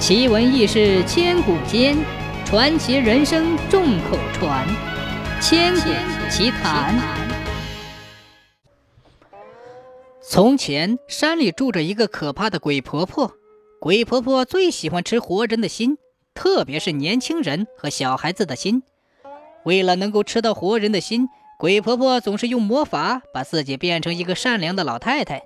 奇闻异事千古间，传奇人生众口传。千古奇谈。从前，山里住着一个可怕的鬼婆婆。鬼婆婆最喜欢吃活人的心，特别是年轻人和小孩子的心。为了能够吃到活人的心，鬼婆婆总是用魔法把自己变成一个善良的老太太，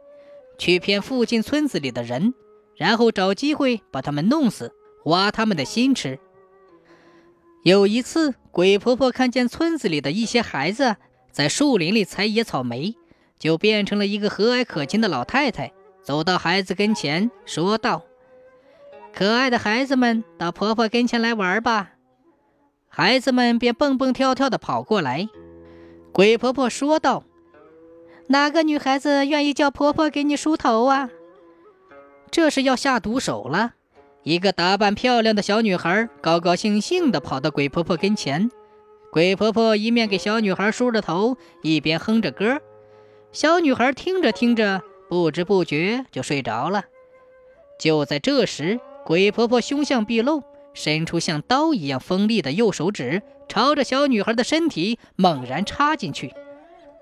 去骗附近村子里的人。然后找机会把他们弄死，挖他们的心吃。有一次，鬼婆婆看见村子里的一些孩子在树林里采野草莓，就变成了一个和蔼可亲的老太太，走到孩子跟前，说道：“可爱的孩子们，到婆婆跟前来玩吧。”孩子们便蹦蹦跳跳地跑过来。鬼婆婆说道：“哪个女孩子愿意叫婆婆给你梳头啊？”这是要下毒手了。一个打扮漂亮的小女孩高高兴兴地跑到鬼婆婆跟前，鬼婆婆一面给小女孩梳着头，一边哼着歌。小女孩听着听着，不知不觉就睡着了。就在这时，鬼婆婆凶相毕露，伸出像刀一样锋利的右手指，朝着小女孩的身体猛然插进去，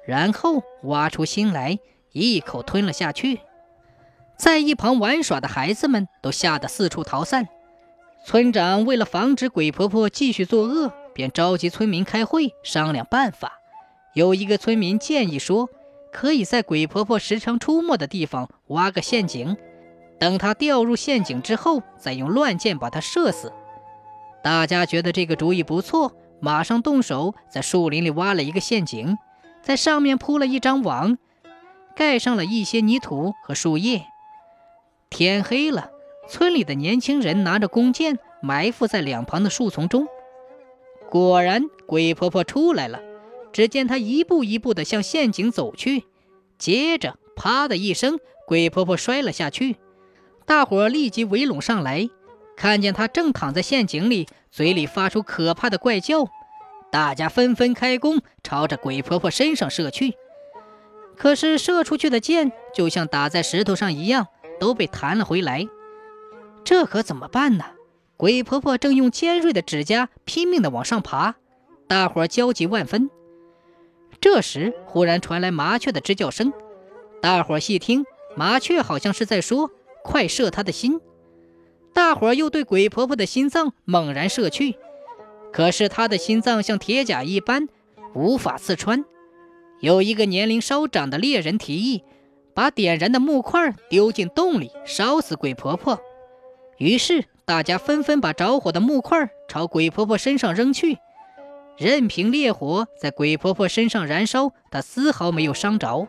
然后挖出心来，一口吞了下去。在一旁玩耍的孩子们都吓得四处逃散。村长为了防止鬼婆婆继续作恶，便召集村民开会商量办法。有一个村民建议说，可以在鬼婆婆时常出没的地方挖个陷阱，等她掉入陷阱之后，再用乱箭把她射死。大家觉得这个主意不错，马上动手，在树林里挖了一个陷阱，在上面铺了一张网，盖上了一些泥土和树叶。天黑了，村里的年轻人拿着弓箭埋伏在两旁的树丛中。果然，鬼婆婆出来了。只见她一步一步地向陷阱走去，接着“啪”的一声，鬼婆婆摔了下去。大伙立即围拢上来，看见她正躺在陷阱里，嘴里发出可怕的怪叫。大家纷纷开弓，朝着鬼婆婆身上射去。可是射出去的箭就像打在石头上一样。都被弹了回来，这可怎么办呢？鬼婆婆正用尖锐的指甲拼命地往上爬，大伙焦急万分。这时，忽然传来麻雀的吱叫声，大伙细听，麻雀好像是在说：“快射她的心。”大伙又对鬼婆婆的心脏猛然射去，可是她的心脏像铁甲一般，无法刺穿。有一个年龄稍长的猎人提议。把点燃的木块丢进洞里，烧死鬼婆婆。于是大家纷纷把着火的木块朝鬼婆婆身上扔去，任凭烈火在鬼婆婆身上燃烧，她丝毫没有伤着。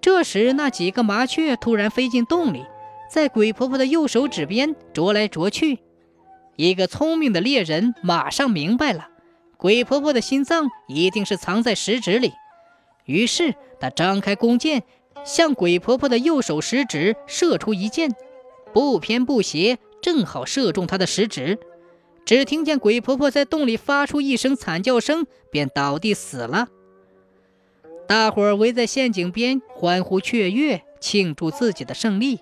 这时，那几个麻雀突然飞进洞里，在鬼婆婆的右手指边啄来啄去。一个聪明的猎人马上明白了，鬼婆婆的心脏一定是藏在食指里。于是他张开弓箭。向鬼婆婆的右手食指射出一箭，不偏不斜，正好射中她的食指。只听见鬼婆婆在洞里发出一声惨叫声，便倒地死了。大伙儿围在陷阱边欢呼雀跃，庆祝自己的胜利。